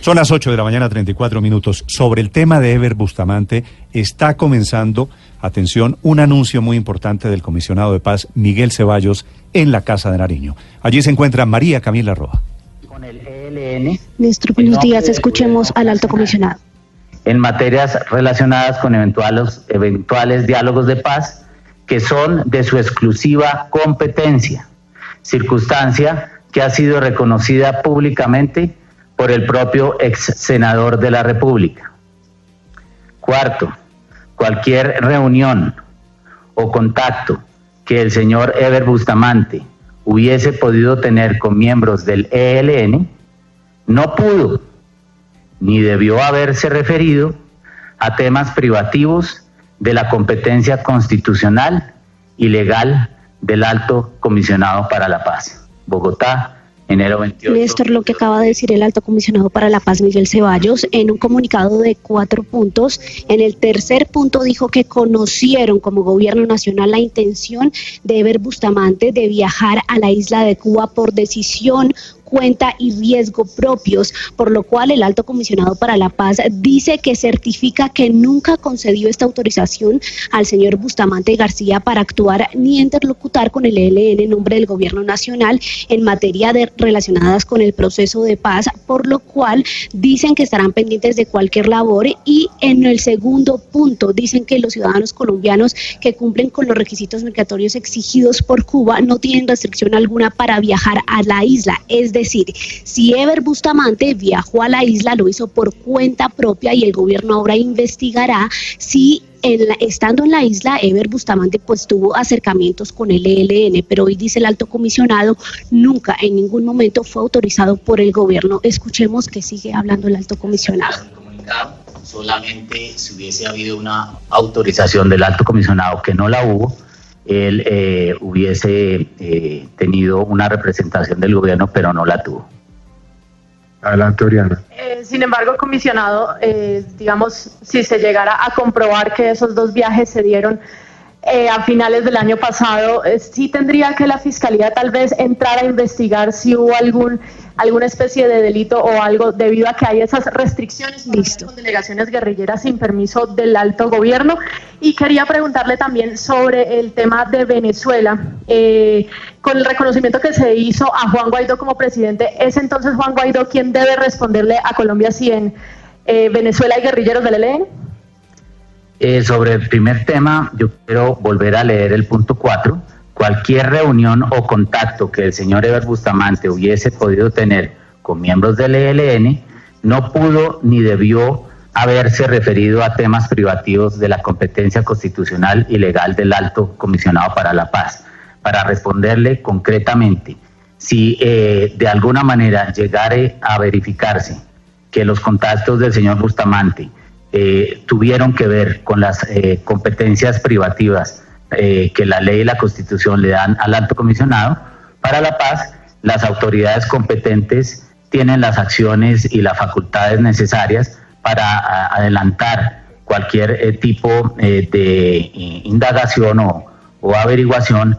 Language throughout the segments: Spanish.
Son las 8 de la mañana, 34 minutos. Sobre el tema de Ever Bustamante, está comenzando, atención, un anuncio muy importante del comisionado de paz, Miguel Ceballos, en la Casa de Nariño. Allí se encuentra María Camila Roa. Con el ELN. Néstor, buenos días. Escuchemos al alto comisionado. En materias relacionadas con eventuales, eventuales diálogos de paz que son de su exclusiva competencia, circunstancia que ha sido reconocida públicamente por el propio ex senador de la República. Cuarto, cualquier reunión o contacto que el señor Ever Bustamante hubiese podido tener con miembros del ELN no pudo ni debió haberse referido a temas privativos de la competencia constitucional y legal del Alto Comisionado para la Paz. Bogotá, enero 28. Néstor, lo que acaba de decir el alto comisionado para la paz, Miguel Ceballos, en un comunicado de cuatro puntos. En el tercer punto dijo que conocieron como gobierno nacional la intención de Eber Bustamante de viajar a la isla de Cuba por decisión cuenta y riesgo propios, por lo cual el alto comisionado para la paz dice que certifica que nunca concedió esta autorización al señor Bustamante García para actuar ni interlocutar con el ELN en nombre del gobierno nacional en materia de relacionadas con el proceso de paz, por lo cual dicen que estarán pendientes de cualquier labor. Y en el segundo punto dicen que los ciudadanos colombianos que cumplen con los requisitos migratorios exigidos por Cuba no tienen restricción alguna para viajar a la isla, es decir, si Ever Bustamante viajó a la isla, lo hizo por cuenta propia y el gobierno ahora investigará si estando en la isla, Ever Bustamante pues tuvo acercamientos con el ELN, pero hoy dice el alto comisionado, nunca en ningún momento fue autorizado por el gobierno. Escuchemos que sigue hablando el alto comisionado. Solamente si hubiese habido una autorización del alto comisionado, que no la hubo, él eh, hubiese eh, tenido una representación del gobierno, pero no la tuvo. Adelante, Oriana. Eh, sin embargo, comisionado, digamos, si se llegara a comprobar que esos dos viajes se dieron a finales del año pasado, sí tendría que la Fiscalía tal vez entrar a investigar si hubo algún alguna especie de delito o algo debido a que hay esas restricciones con delegaciones guerrilleras sin permiso del alto gobierno. Y quería preguntarle también sobre el tema de Venezuela. Eh, con el reconocimiento que se hizo a Juan Guaidó como presidente, ¿es entonces Juan Guaidó quien debe responderle a Colombia si en eh, Venezuela hay guerrilleros del ELN? Eh, sobre el primer tema, yo quiero volver a leer el punto 4 cualquier reunión o contacto que el señor Eber Bustamante hubiese podido tener con miembros del ELN no pudo ni debió haberse referido a temas privativos de la competencia constitucional y legal del alto comisionado para la paz. Para responderle concretamente, si eh, de alguna manera llegare a verificarse que los contactos del señor Bustamante eh, tuvieron que ver con las eh, competencias privativas eh, que la ley y la constitución le dan al alto comisionado para la paz, las autoridades competentes tienen las acciones y las facultades necesarias para adelantar cualquier tipo de indagación o, o averiguación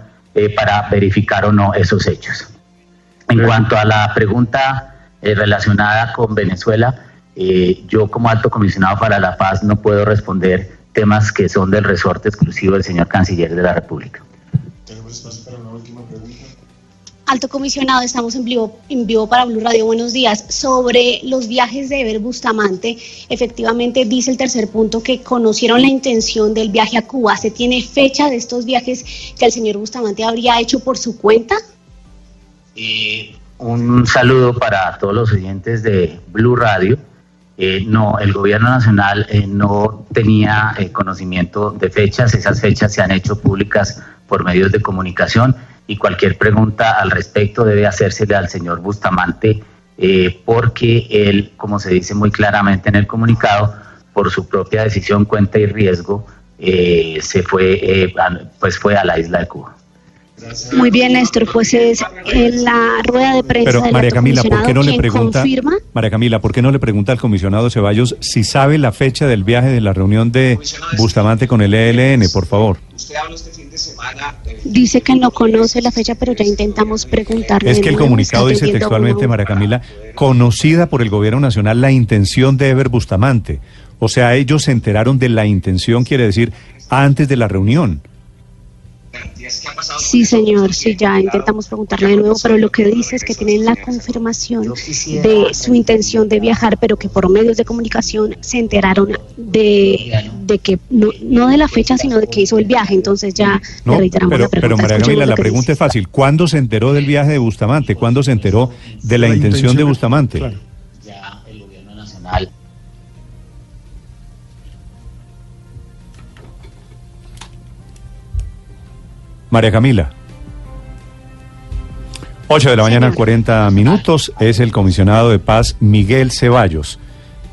para verificar o no esos hechos. En cuanto a la pregunta relacionada con Venezuela, yo como alto comisionado para la paz no puedo responder temas que son del resorte exclusivo del señor canciller de la República. Alto comisionado, estamos en vivo, en vivo para Blue Radio. Buenos días. Sobre los viajes de Eber Bustamante, efectivamente dice el tercer punto que conocieron la intención del viaje a Cuba. ¿Se tiene fecha de estos viajes que el señor Bustamante habría hecho por su cuenta? Y un saludo para todos los oyentes de Blue Radio. Eh, no, el gobierno nacional eh, no tenía eh, conocimiento de fechas, esas fechas se han hecho públicas por medios de comunicación y cualquier pregunta al respecto debe hacérsele al señor Bustamante porque él, como se dice muy claramente en el comunicado, por su propia decisión, cuenta y riesgo, se fue, pues fue a la isla de Cuba. Muy bien, Néstor, pues es en la rueda de prensa Pero María Camila, ¿por qué no le pregunta María Camila, ¿por qué no le pregunta al comisionado Ceballos si sabe la fecha del viaje de la reunión de Bustamante con el ELN, por favor? Dice que no conoce la fecha, pero ya intentamos preguntarle. Es que el comunicado dice textualmente, María Camila, conocida por el gobierno nacional la intención de Ever Bustamante. O sea, ellos se enteraron de la intención, quiere decir, antes de la reunión. Sí, señor, sí, ya intentamos preguntarle de nuevo, pero lo que dice es que tienen la confirmación de su intención de viajar, pero que por medios de comunicación se enteraron de, de que, no, no de la fecha, sino de que hizo el viaje, entonces ya no, reiteramos pero, la pregunta. Pero María Camila, la pregunta es fácil, ¿cuándo se enteró del viaje de Bustamante? ¿Cuándo se enteró de la, intención, de Bustamante? Ya María Camila. 8 de la mañana, 40 minutos. Es el comisionado de paz Miguel Ceballos.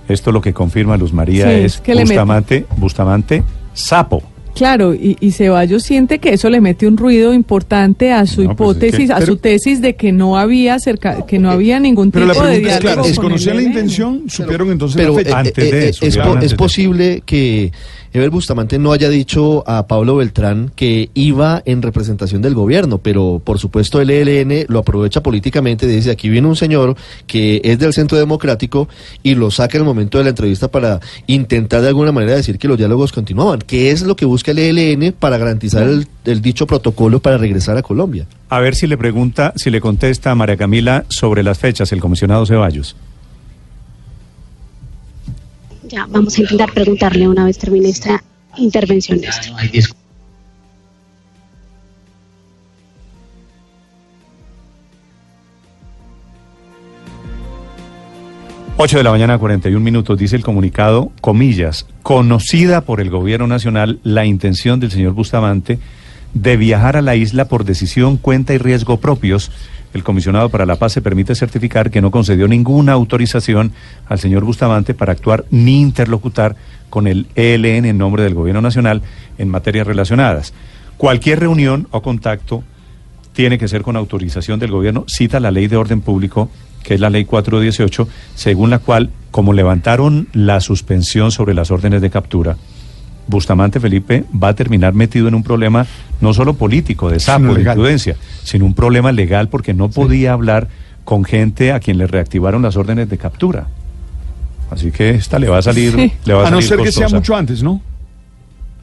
Esto lo que confirma Luz María es Bustamante, Bustamante, sapo. Claro, y, Ceballos siente que eso le mete un ruido importante a su pues hipótesis, a su tesis de que no había cerca, que no había ningún tipo de diálogo. Es claro, la intención, supieron entonces pero, eh, antes de eh, eso, es, es posible que Ever Bustamante no haya dicho a Pablo Beltrán que iba en representación del gobierno, pero por supuesto el ELN lo aprovecha políticamente, dice aquí viene un señor que es del Centro Democrático y lo saca en el momento de la entrevista para intentar de alguna manera decir que los diálogos continuaban, ¿Qué es lo que busca el ELN para garantizar el, el dicho protocolo para regresar a Colombia. A ver si le pregunta, si le contesta a María Camila sobre las fechas, el comisionado Ceballos. Ya, vamos a intentar preguntarle una vez termine esta intervención. Ocho de la mañana, 41 minutos, dice el comunicado, comillas, conocida por el gobierno nacional la intención del señor Bustamante de viajar a la isla por decisión, cuenta y riesgo propios el comisionado para la paz se permite certificar que no concedió ninguna autorización al señor Bustamante para actuar ni interlocutar con el ELN en nombre del Gobierno Nacional en materias relacionadas. Cualquier reunión o contacto tiene que ser con autorización del gobierno, cita la ley de orden público, que es la ley 418, según la cual, como levantaron la suspensión sobre las órdenes de captura, Bustamante Felipe va a terminar metido en un problema no solo político, de sapo, de imprudencia, sino un problema legal porque no podía hablar con gente a quien le reactivaron las órdenes de captura. Así que esta le va a salir. Le va a, no ser que sea mucho antes, ¿no?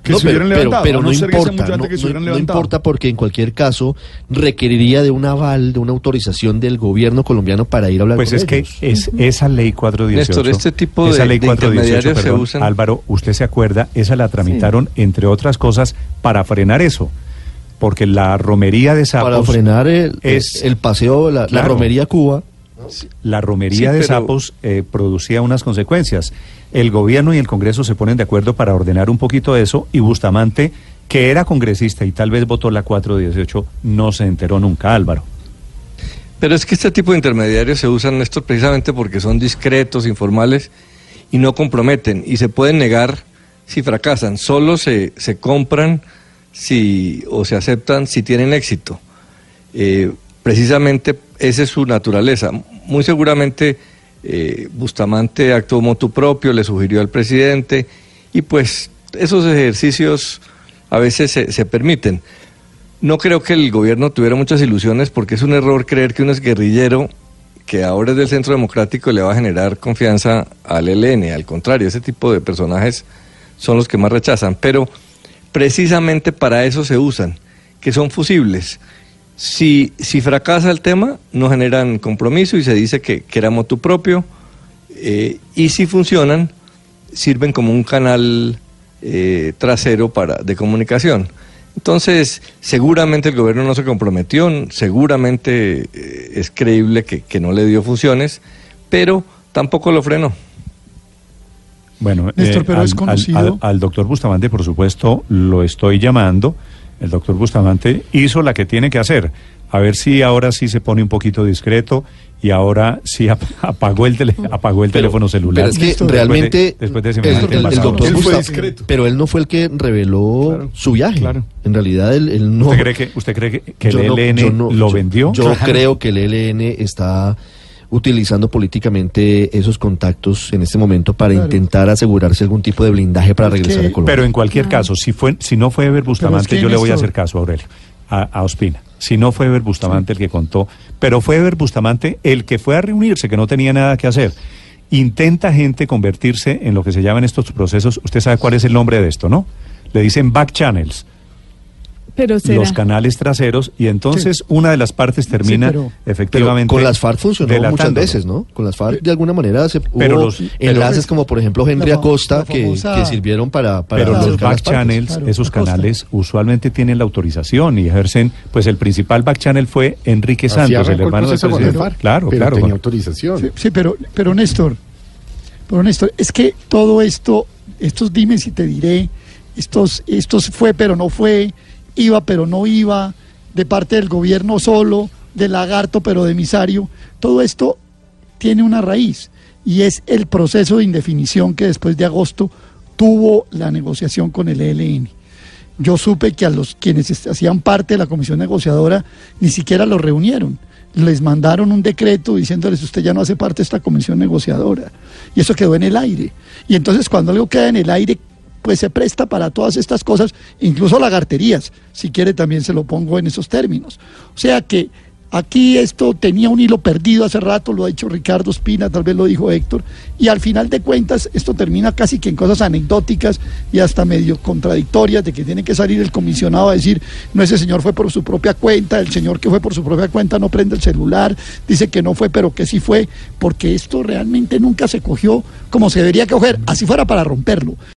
Que no, se hubieran levantado. Pero, no, importa, no, importa porque en cualquier caso requeriría de un aval, de una autorización del gobierno colombiano para ir a hablar pues con es que es esa ley 418. Néstor, este tipo esa ley 418, se usan... Álvaro, usted se acuerda, esa la tramitaron entre otras cosas para frenar eso. Porque la romería de sapos para frenar el, es, el paseo, la, la romería Cuba la romería de sapos eh, producía unas consecuencias. El gobierno y el Congreso se ponen de acuerdo para ordenar un poquito eso y Bustamante, que era congresista y tal vez votó la 418, no se enteró nunca, Álvaro. Pero es que este tipo de intermediarios se usan esto precisamente porque son discretos, informales y no comprometen y se pueden negar si fracasan. Solo se, se compran si, o se aceptan si tienen éxito. Eh, precisamente esa es su naturaleza. Muy seguramente eh, Bustamante actuó motu propio, le sugirió al presidente y pues esos ejercicios a veces se, permiten. No creo que el gobierno tuviera muchas ilusiones porque es un error creer que un guerrillero que ahora es del Centro Democrático le va a generar confianza al ELN. Al contrario, ese tipo de personajes son los que más rechazan. Pero precisamente para eso se usan, que son fusibles. Si, si fracasa el tema, no generan compromiso y se dice que, que era motu propio. Eh, y si funcionan, sirven como un canal eh, trasero para, de comunicación. Entonces, seguramente el gobierno no se comprometió, seguramente eh, es creíble que, que, no le dio funciones, pero tampoco lo frenó. Bueno, pero es conocido. al doctor Bustamante, por supuesto, lo estoy llamando el doctor Bustamante hizo la que tiene que hacer. A ver si ahora sí se pone un poquito discreto y ahora sí apagó el, apagó el teléfono celular. Pero es que realmente después de, el, doctor Bustamante, pero él no fue el que reveló su viaje. En realidad él, no. ¿Usted cree que, usted cree que, el ELN lo vendió? Yo creo que el ELN está utilizando políticamente esos contactos en este momento para intentar asegurarse algún tipo de blindaje para regresar a Colombia. Pero en cualquier caso, si fue, si no fue Ever Bustamante, yo le voy a hacer caso a Aurelio, a, Ospina. Si no fue Ever Bustamante el que contó, pero fue Ever Bustamante el que fue a reunirse, que no tenía nada que hacer. Intenta gente convertirse en lo que se llaman estos procesos. Usted sabe cuál es el nombre de esto, ¿no? Le dicen back channels los canales traseros y entonces una de las partes termina efectivamente con las FARC funcionó muchas veces no con las FARC de alguna manera se pero los, enlaces como por ejemplo Henry Acosta que, sirvieron para, pero los back channels esos canales usualmente tienen la autorización y ejercen pues el principal back channel fue Enrique Santos el hermano de presidente. claro pero claro tenía autorización. Sí, pero pero Néstor pero Néstor es que todo esto estos dime si te diré estos estos fue pero no fue iba pero no iba, de parte del gobierno solo, de lagarto pero de emisario, todo esto tiene una raíz y es el proceso de indefinición que después de agosto tuvo la negociación con el ELN. Yo supe que a los quienes hacían parte de la comisión negociadora ni siquiera los reunieron. Les mandaron un decreto diciéndoles usted ya no hace parte de esta comisión negociadora. Y eso quedó en el aire. Y entonces cuando algo queda en el aire, pues se presta para todas estas cosas, incluso lagarterías, si quiere también se lo pongo en esos términos. O sea que aquí esto tenía un hilo perdido hace rato, lo ha dicho Ricardo Espina, tal vez lo dijo Héctor, y al final de cuentas esto termina casi que en cosas anecdóticas y hasta medio contradictorias, de que tiene que salir el comisionado a decir, no ese señor fue por su propia cuenta, el señor que fue por su propia cuenta no prende el celular, dice que no fue, pero que sí fue, porque esto realmente nunca se cogió como se debería coger, así fuera para romperlo.